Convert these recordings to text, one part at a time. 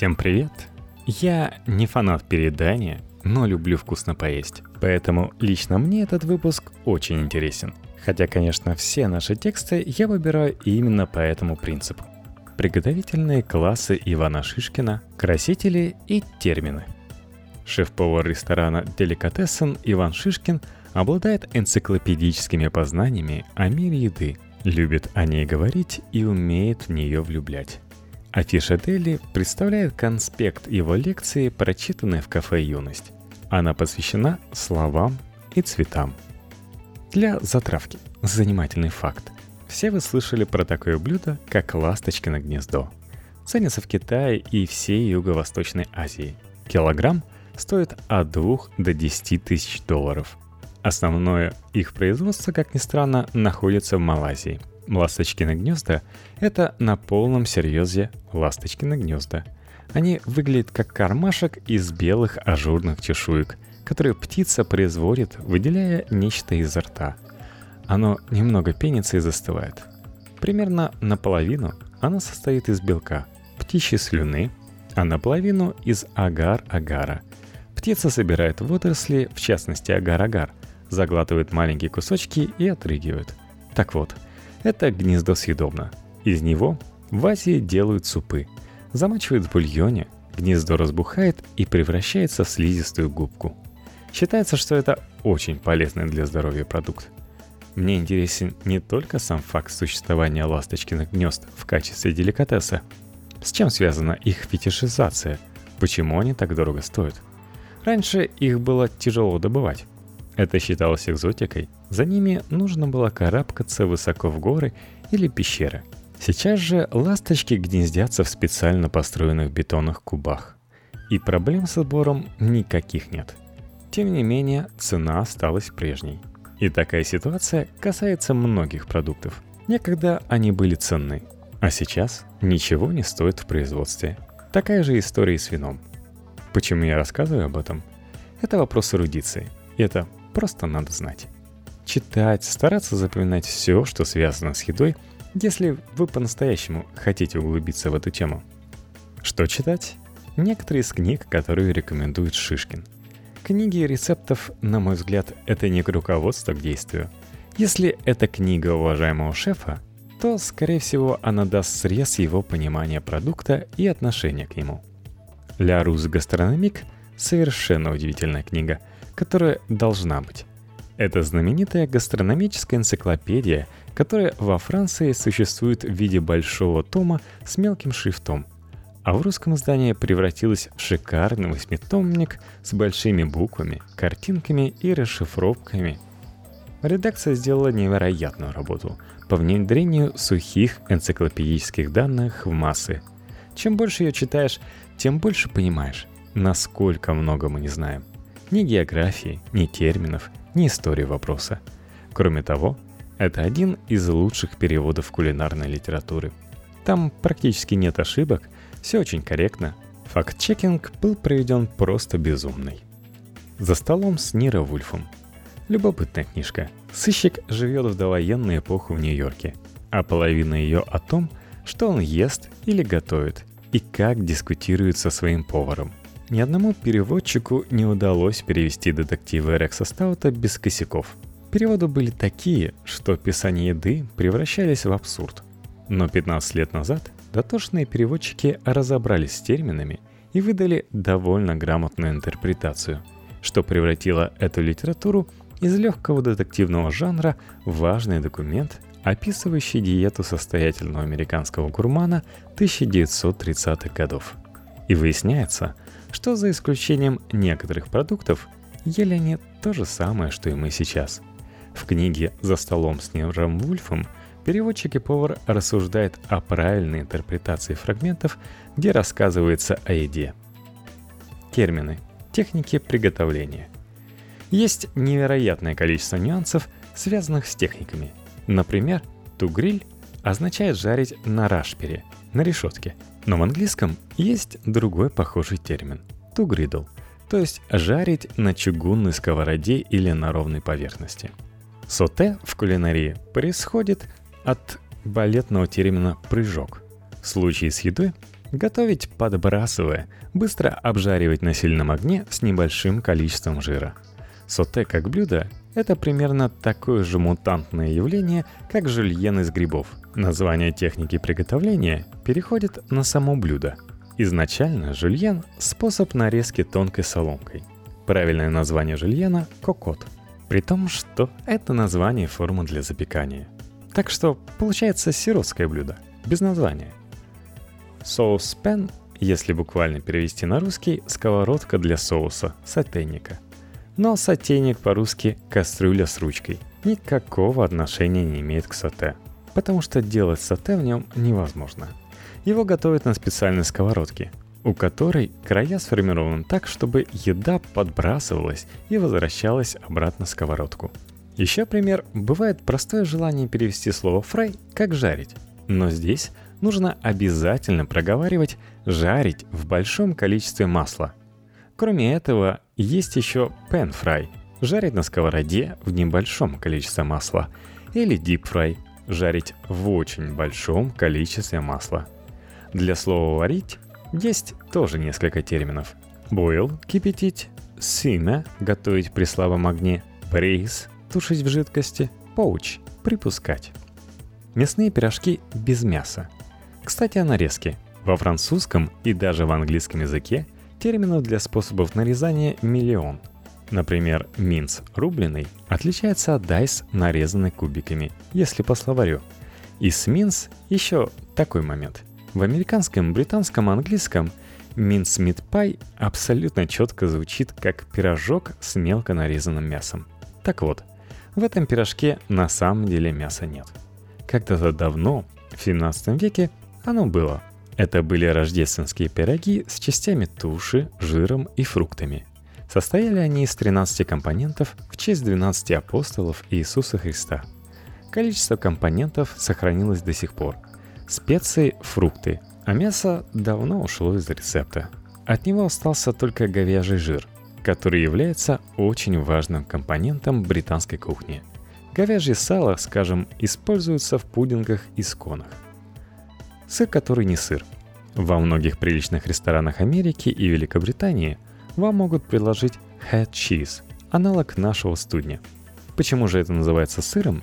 Всем привет! Я не фанат передания, но люблю вкусно поесть. Поэтому лично мне этот выпуск очень интересен. Хотя, конечно, все наши тексты я выбираю именно по этому принципу. Приготовительные классы Ивана Шишкина, красители и термины. Шеф-повар ресторана «Деликатесен» Иван Шишкин обладает энциклопедическими познаниями о мире еды, любит о ней говорить и умеет в нее влюблять. Афиша Дели представляет конспект его лекции, прочитанной в кафе «Юность». Она посвящена словам и цветам. Для затравки. Занимательный факт. Все вы слышали про такое блюдо, как ласточкино гнездо. Ценится в Китае и всей Юго-Восточной Азии. Килограмм стоит от 2 до 10 тысяч долларов. Основное их производство, как ни странно, находится в Малайзии – Ласточкины гнезда — это на полном серьезе ласточкины гнезда. Они выглядят как кармашек из белых ажурных чешуек, которые птица производит, выделяя нечто изо рта. Оно немного пенится и застывает. Примерно наполовину оно состоит из белка, птичьей слюны, а наполовину из агар-агара. Птица собирает водоросли, в частности агар-агар, заглатывает маленькие кусочки и отрыгивает. Так вот — это гнездо съедобно. Из него в Азии делают супы. Замачивают в бульоне, гнездо разбухает и превращается в слизистую губку. Считается, что это очень полезный для здоровья продукт. Мне интересен не только сам факт существования ласточкиных гнезд в качестве деликатеса. С чем связана их фетишизация? Почему они так дорого стоят? Раньше их было тяжело добывать. Это считалось экзотикой. За ними нужно было карабкаться высоко в горы или пещеры. Сейчас же ласточки гнездятся в специально построенных бетонных кубах. И проблем с отбором никаких нет. Тем не менее, цена осталась прежней. И такая ситуация касается многих продуктов. Некогда они были ценны, а сейчас ничего не стоит в производстве. Такая же история и с вином. Почему я рассказываю об этом? Это вопрос эрудиции. Это Просто надо знать. Читать, стараться запоминать все, что связано с едой, если вы по-настоящему хотите углубиться в эту тему. Что читать? Некоторые из книг, которые рекомендует Шишкин. Книги рецептов, на мой взгляд, это не руководство к действию. Если это книга уважаемого шефа, то, скорее всего, она даст срез его понимания продукта и отношения к нему. «Ля Рус Гастрономик» — совершенно удивительная книга — которая должна быть. Это знаменитая гастрономическая энциклопедия, которая во Франции существует в виде большого тома с мелким шрифтом, а в русском издании превратилась в шикарный восьмитомник с большими буквами, картинками и расшифровками. Редакция сделала невероятную работу по внедрению сухих энциклопедических данных в массы. Чем больше ее читаешь, тем больше понимаешь, насколько много мы не знаем ни географии, ни терминов, ни истории вопроса. Кроме того, это один из лучших переводов кулинарной литературы. Там практически нет ошибок, все очень корректно. Факт-чекинг был проведен просто безумный. За столом с Ниро Вульфом. Любопытная книжка. Сыщик живет в довоенную эпоху в Нью-Йорке, а половина ее о том, что он ест или готовит, и как дискутирует со своим поваром. Ни одному переводчику не удалось перевести детективы Рекса Стаута без косяков. Переводы были такие, что описание еды превращались в абсурд. Но 15 лет назад дотошные переводчики разобрались с терминами и выдали довольно грамотную интерпретацию, что превратило эту литературу из легкого детективного жанра в важный документ, описывающий диету состоятельного американского гурмана 1930-х годов. И выясняется, что за исключением некоторых продуктов, ели они то же самое, что и мы сейчас. В книге «За столом с Ниром Вульфом» переводчик и повар рассуждает о правильной интерпретации фрагментов, где рассказывается о еде. Термины. Техники приготовления. Есть невероятное количество нюансов, связанных с техниками. Например, тугриль означает жарить на рашпере, на решетке – но в английском есть другой похожий термин – to griddle, то есть жарить на чугунной сковороде или на ровной поверхности. Соте в кулинарии происходит от балетного термина «прыжок». В случае с едой Готовить подбрасывая, быстро обжаривать на сильном огне с небольшим количеством жира. Соте как блюдо – это примерно такое же мутантное явление, как жульен из грибов. Название техники приготовления переходит на само блюдо. Изначально жульен – способ нарезки тонкой соломкой. Правильное название жульена – кокот. При том, что это название форма для запекания. Так что получается сиротское блюдо, без названия. Соус пен, если буквально перевести на русский, сковородка для соуса, сотейника. Но сотейник по-русски кастрюля с ручкой. Никакого отношения не имеет к соте, потому что делать соте в нем невозможно. Его готовят на специальной сковородке, у которой края сформированы так, чтобы еда подбрасывалась и возвращалась обратно в сковородку. Еще пример – бывает простое желание перевести слово «фрай» как «жарить». Но здесь нужно обязательно проговаривать «жарить» в большом количестве масла. Кроме этого, есть еще pan fry – жарить на сковороде в небольшом количестве масла, или deep fry – жарить в очень большом количестве масла. Для слова «варить» есть тоже несколько терминов. Boil – кипятить, simmer – готовить при слабом огне, braise – тушить в жидкости, poach – припускать. Мясные пирожки без мяса – кстати, о нарезке. Во французском и даже в английском языке терминов для способов нарезания миллион. Например, минц рубленый отличается от дайс, нарезанный кубиками, если по словарю. И с минц еще такой момент. В американском, британском, английском минц мит пай абсолютно четко звучит как пирожок с мелко нарезанным мясом. Так вот, в этом пирожке на самом деле мяса нет. Когда-то давно, в 17 веке, оно было. Это были рождественские пироги с частями туши, жиром и фруктами. Состояли они из 13 компонентов в честь 12 апостолов Иисуса Христа. Количество компонентов сохранилось до сих пор. Специи – фрукты, а мясо давно ушло из рецепта. От него остался только говяжий жир, который является очень важным компонентом британской кухни. Говяжье сало, скажем, используется в пудингах и сконах – сыр, который не сыр. Во многих приличных ресторанах Америки и Великобритании вам могут предложить head cheese, аналог нашего студня. Почему же это называется сыром?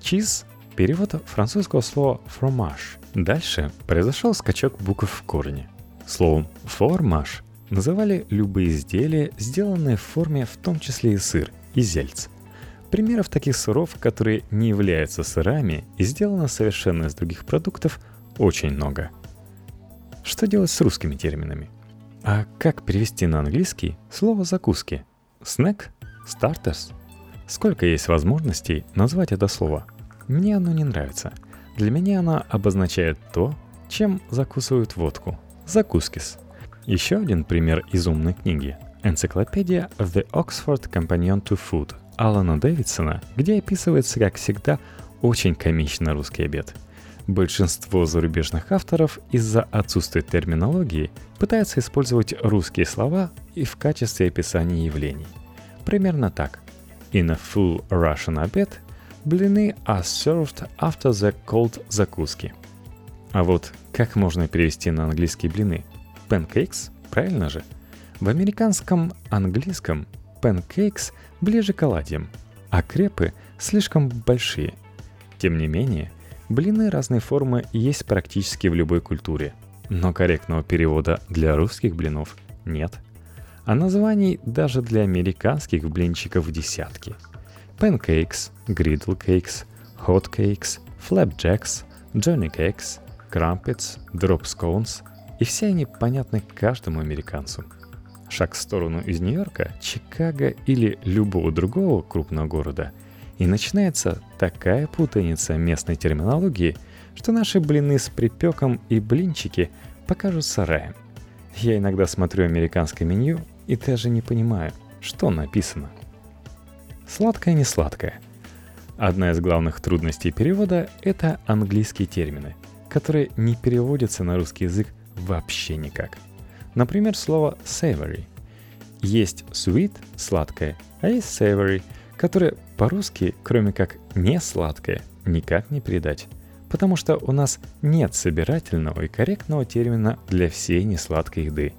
Cheese – перевод французского слова fromage. Дальше произошел скачок букв в корне. Словом fromage называли любые изделия, сделанные в форме в том числе и сыр, и зельц. Примеров таких сыров, которые не являются сырами и сделаны совершенно из других продуктов – очень много. Что делать с русскими терминами? А как перевести на английский слово «закуски»? Снэк? Стартерс? Сколько есть возможностей назвать это слово? Мне оно не нравится. Для меня оно обозначает то, чем закусывают водку. Закускис. Еще один пример из умной книги. Энциклопедия The Oxford Companion to Food Алана Дэвидсона, где описывается, как всегда, очень комичный русский обед – Большинство зарубежных авторов из-за отсутствия терминологии пытаются использовать русские слова и в качестве описания явлений. Примерно так. In a full Russian обед блины are served after the cold закуски. А вот как можно перевести на английский блины? Pancakes? Правильно же? В американском английском pancakes ближе к оладьям, а крепы слишком большие. Тем не менее, Блины разной формы есть практически в любой культуре, но корректного перевода для русских блинов нет. А названий даже для американских блинчиков десятки. Pancakes, griddle cakes, hot cakes, flapjacks, johnny cakes, crumpets, drop scones, и все они понятны каждому американцу. Шаг в сторону из Нью-Йорка, Чикаго или любого другого крупного города – и начинается такая путаница местной терминологии, что наши блины с припеком и блинчики покажутся раем. Я иногда смотрю американское меню и даже не понимаю, что написано. Сладкое не сладкое. Одна из главных трудностей перевода — это английские термины, которые не переводятся на русский язык вообще никак. Например, слово savory. Есть sweet — сладкое, а есть savory — которое по-русски, кроме как «не сладкое», никак не передать. потому что у нас нет собирательного и корректного термина для всей несладкой еды.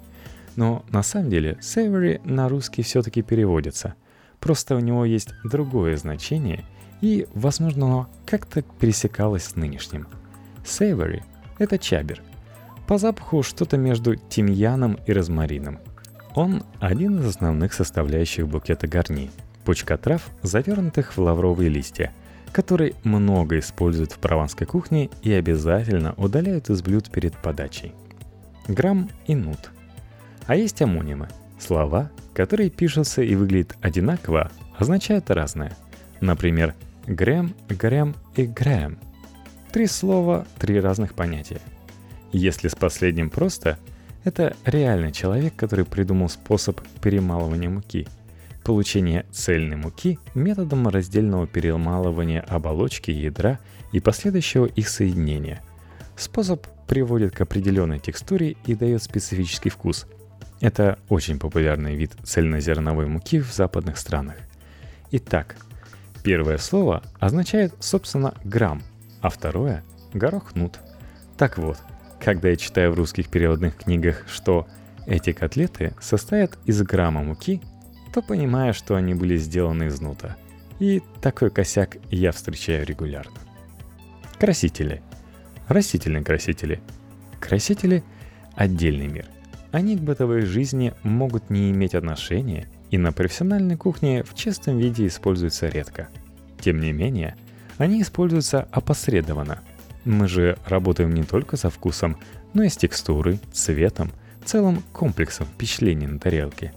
Но на самом деле savory на русский все-таки переводится. Просто у него есть другое значение, и, возможно, оно как-то пересекалось с нынешним. Savory – это чабер. По запаху что-то между тимьяном и розмарином. Он один из основных составляющих букета гарни – пучка трав, завернутых в лавровые листья – который много используют в прованской кухне и обязательно удаляют из блюд перед подачей. Грамм и нут. А есть амонимы. Слова, которые пишутся и выглядят одинаково, означают разное. Например, грэм, грэм и грэм. Три слова, три разных понятия. Если с последним просто, это реальный человек, который придумал способ перемалывания муки – получения цельной муки методом раздельного перемалывания оболочки ядра и последующего их соединения. Способ приводит к определенной текстуре и дает специфический вкус. Это очень популярный вид цельнозерновой муки в западных странах. Итак, первое слово означает, собственно, грамм, а второе – горохнут. Так вот, когда я читаю в русских переводных книгах, что эти котлеты состоят из грамма муки то понимаю, что они были сделаны из нута. И такой косяк я встречаю регулярно. Красители. Растительные красители. Красители – отдельный мир. Они к бытовой жизни могут не иметь отношения и на профессиональной кухне в чистом виде используются редко. Тем не менее, они используются опосредованно. Мы же работаем не только со вкусом, но и с текстурой, цветом, целым комплексом впечатлений на тарелке –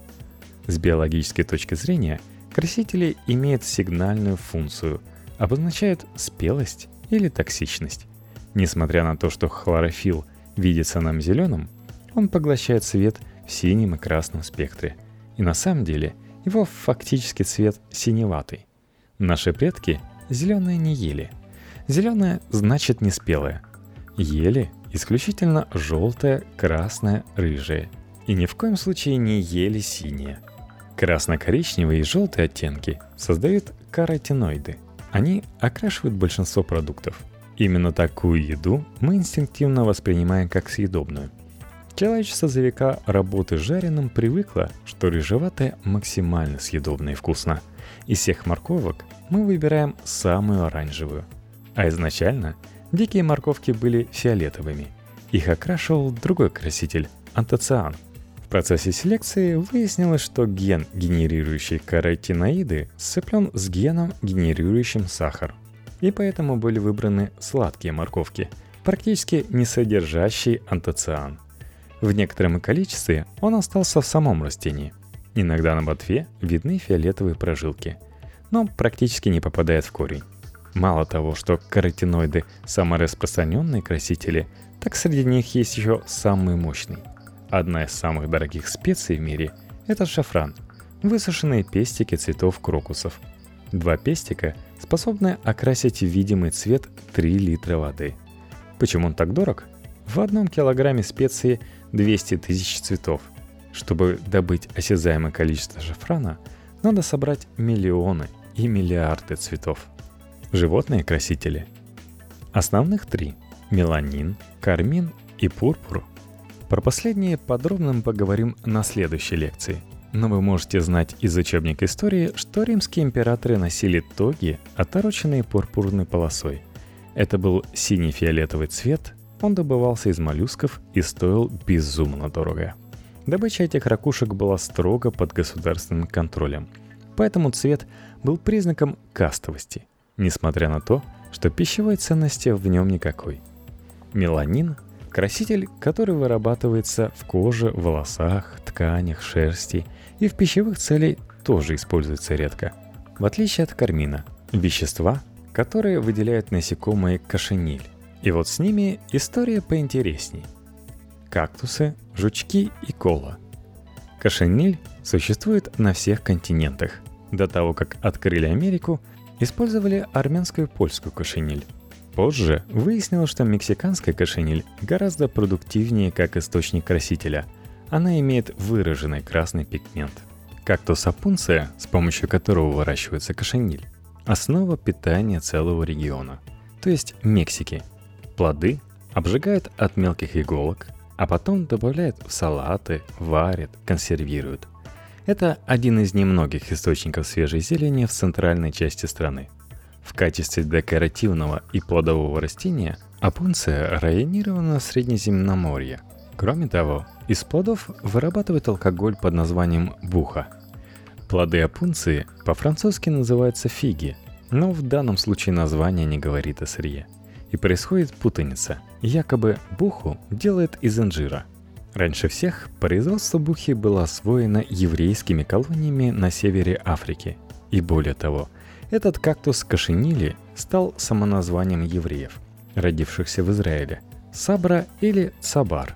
с биологической точки зрения, красители имеют сигнальную функцию, обозначают спелость или токсичность. Несмотря на то, что хлорофилл видится нам зеленым, он поглощает свет в синем и красном спектре. И на самом деле его фактически цвет синеватый. Наши предки зеленое не ели. Зеленое значит не спелое. Ели исключительно желтое, красное, рыжее. И ни в коем случае не ели синее – Красно-коричневые и желтые оттенки создают каротиноиды. Они окрашивают большинство продуктов. Именно такую еду мы инстинктивно воспринимаем как съедобную. Человечество за века работы жареным привыкло, что рыжеватое максимально съедобно и вкусно. Из всех морковок мы выбираем самую оранжевую. А изначально дикие морковки были фиолетовыми. Их окрашивал другой краситель – антоциан – процессе селекции выяснилось, что ген, генерирующий каротиноиды, сцеплен с геном, генерирующим сахар. И поэтому были выбраны сладкие морковки, практически не содержащие антоциан. В некотором количестве он остался в самом растении. Иногда на ботве видны фиолетовые прожилки, но практически не попадает в корень. Мало того, что каротиноиды – самые распространенные красители, так среди них есть еще самый мощный Одна из самых дорогих специй в мире – это шафран, высушенные пестики цветов крокусов. Два пестика способны окрасить видимый цвет 3 литра воды. Почему он так дорог? В одном килограмме специи 200 тысяч цветов. Чтобы добыть осязаемое количество шафрана, надо собрать миллионы и миллиарды цветов. Животные красители. Основных три – меланин, кармин и пурпур про последнее подробно мы поговорим на следующей лекции. Но вы можете знать из учебника истории, что римские императоры носили тоги, отороченные пурпурной полосой. Это был синий-фиолетовый цвет, он добывался из моллюсков и стоил безумно дорого. Добыча этих ракушек была строго под государственным контролем, поэтому цвет был признаком кастовости, несмотря на то, что пищевой ценности в нем никакой. Меланин Краситель, который вырабатывается в коже, волосах, тканях, шерсти и в пищевых целях тоже используется редко. В отличие от кармина, вещества, которые выделяют насекомые кошениль. И вот с ними история поинтересней. Кактусы, жучки и кола. Кошениль существует на всех континентах. До того, как открыли Америку, использовали армянскую и польскую кошениль. Позже выяснилось, что мексиканская кошениль гораздо продуктивнее как источник красителя. Она имеет выраженный красный пигмент. Кактус апунция, с помощью которого выращивается кошениль, основа питания целого региона, то есть Мексики. Плоды обжигают от мелких иголок, а потом добавляют в салаты, варят, консервируют. Это один из немногих источников свежей зелени в центральной части страны. В качестве декоративного и плодового растения опунция районирована в Среднеземноморье. Кроме того, из плодов вырабатывают алкоголь под названием буха. Плоды опунции по-французски называются фиги, но в данном случае название не говорит о сырье – и происходит путаница. Якобы буху делают из инжира. Раньше всех производство бухи было освоено еврейскими колониями на севере Африки. И более того, этот кактус кашинили стал самоназванием евреев, родившихся в Израиле – сабра или сабар.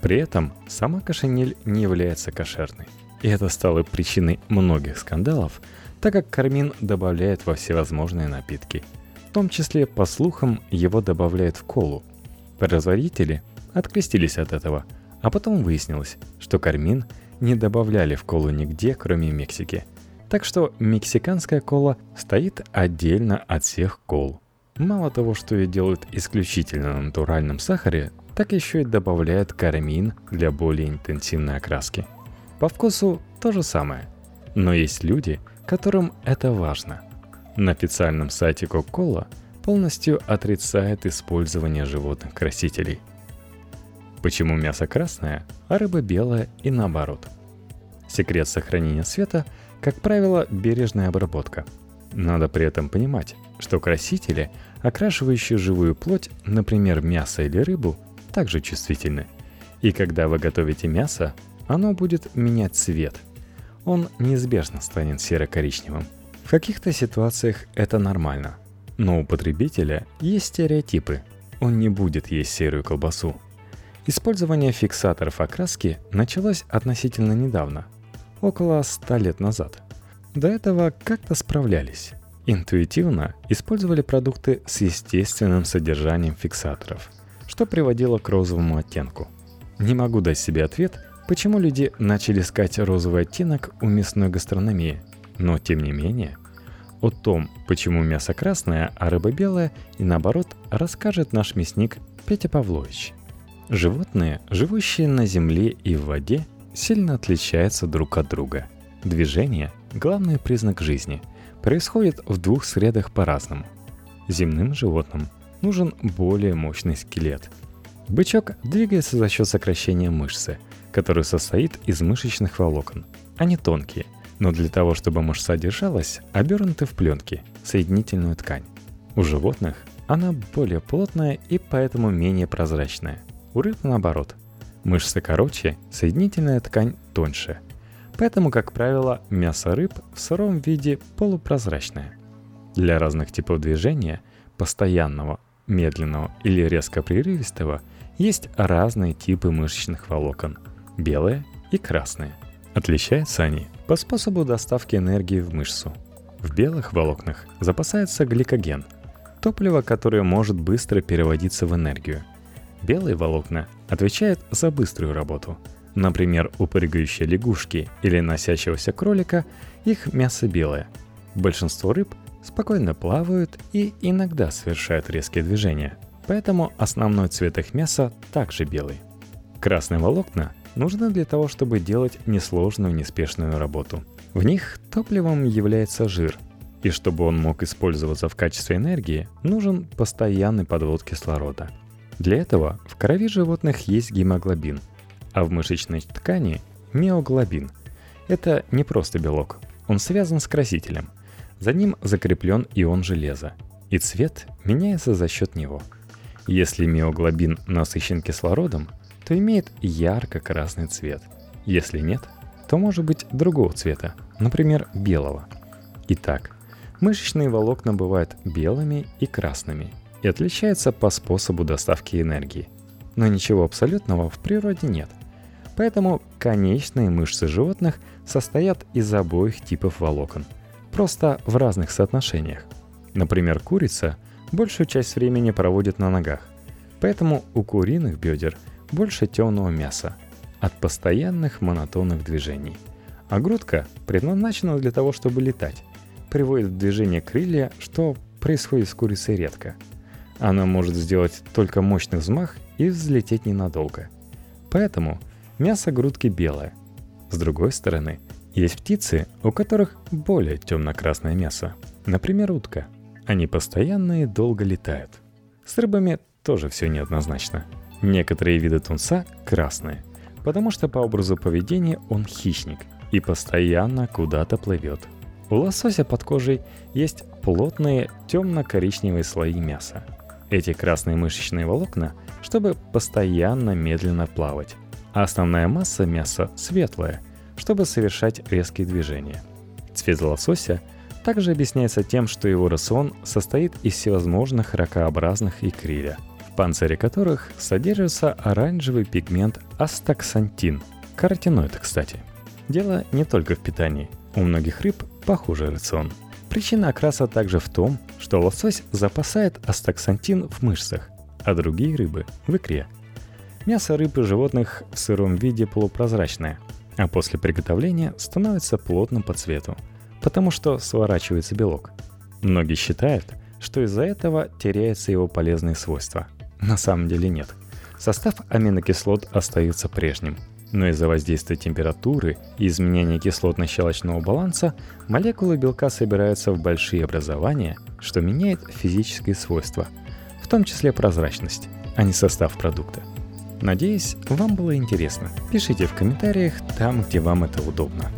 При этом сама кашиниль не является кошерной. И это стало причиной многих скандалов, так как кармин добавляет во всевозможные напитки – том числе, по слухам, его добавляют в колу. Производители открестились от этого, а потом выяснилось, что кармин не добавляли в колу нигде, кроме Мексики. Так что мексиканская кола стоит отдельно от всех кол. Мало того, что ее делают исключительно на натуральном сахаре, так еще и добавляют кармин для более интенсивной окраски. По вкусу то же самое. Но есть люди, которым это важно – на официальном сайте Coca-Cola полностью отрицает использование животных красителей. Почему мясо красное, а рыба белая и наоборот? Секрет сохранения цвета, как правило, бережная обработка. Надо при этом понимать, что красители, окрашивающие живую плоть, например, мясо или рыбу, также чувствительны. И когда вы готовите мясо, оно будет менять цвет. Он неизбежно станет серо-коричневым – в каких-то ситуациях это нормально. Но у потребителя есть стереотипы. Он не будет есть серую колбасу. Использование фиксаторов окраски началось относительно недавно, около 100 лет назад. До этого как-то справлялись. Интуитивно использовали продукты с естественным содержанием фиксаторов, что приводило к розовому оттенку. Не могу дать себе ответ, почему люди начали искать розовый оттенок у мясной гастрономии – но тем не менее, о том, почему мясо красное, а рыба белая, и наоборот, расскажет наш мясник Петя Павлович. Животные, живущие на земле и в воде, сильно отличаются друг от друга. Движение – главный признак жизни. Происходит в двух средах по-разному. Земным животным нужен более мощный скелет. Бычок двигается за счет сокращения мышцы, который состоит из мышечных волокон. Они тонкие, но для того, чтобы мышца держалась, обернуты в пленки, соединительную ткань. У животных она более плотная и поэтому менее прозрачная. У рыб наоборот. Мышцы короче, соединительная ткань тоньше. Поэтому, как правило, мясо рыб в сыром виде полупрозрачное. Для разных типов движения, постоянного, медленного или резко прерывистого, есть разные типы мышечных волокон – белые и красные. Отличаются они по способу доставки энергии в мышцу. В белых волокнах запасается гликоген – топливо, которое может быстро переводиться в энергию. Белые волокна отвечают за быструю работу. Например, у прыгающей лягушки или носящегося кролика их мясо белое. Большинство рыб спокойно плавают и иногда совершают резкие движения, поэтому основной цвет их мяса также белый. Красные волокна нужны для того, чтобы делать несложную неспешную работу. В них топливом является жир, и чтобы он мог использоваться в качестве энергии, нужен постоянный подвод кислорода. Для этого в крови животных есть гемоглобин, а в мышечной ткани – миоглобин. Это не просто белок, он связан с красителем. За ним закреплен ион железа, и цвет меняется за счет него. Если миоглобин насыщен кислородом – то имеет ярко-красный цвет. Если нет, то может быть другого цвета, например, белого. Итак, мышечные волокна бывают белыми и красными и отличаются по способу доставки энергии. Но ничего абсолютного в природе нет. Поэтому конечные мышцы животных состоят из обоих типов волокон, просто в разных соотношениях. Например, курица большую часть времени проводит на ногах, поэтому у куриных бедер – больше темного мяса от постоянных монотонных движений. А грудка предназначена для того, чтобы летать. Приводит в движение крылья, что происходит с курицей редко. Она может сделать только мощный взмах и взлететь ненадолго. Поэтому мясо грудки белое. С другой стороны, есть птицы, у которых более темно-красное мясо. Например, утка. Они постоянно и долго летают. С рыбами тоже все неоднозначно. Некоторые виды тунца красные, потому что по образу поведения он хищник и постоянно куда-то плывет. У лосося под кожей есть плотные темно-коричневые слои мяса. Эти красные мышечные волокна, чтобы постоянно медленно плавать. А основная масса мяса светлая, чтобы совершать резкие движения. Цвет лосося также объясняется тем, что его рацион состоит из всевозможных ракообразных икриля – панцире которых содержится оранжевый пигмент астаксантин. Каротиноид, кстати. Дело не только в питании. У многих рыб похожий рацион. Причина окраса также в том, что лосось запасает астаксантин в мышцах, а другие рыбы – в икре. Мясо рыб и животных в сыром виде полупрозрачное, а после приготовления становится плотным по цвету, потому что сворачивается белок. Многие считают, что из-за этого теряются его полезные свойства. На самом деле нет. Состав аминокислот остается прежним, но из-за воздействия температуры и изменения кислотно-щелочного баланса молекулы белка собираются в большие образования, что меняет физические свойства, в том числе прозрачность, а не состав продукта. Надеюсь, вам было интересно. Пишите в комментариях там, где вам это удобно.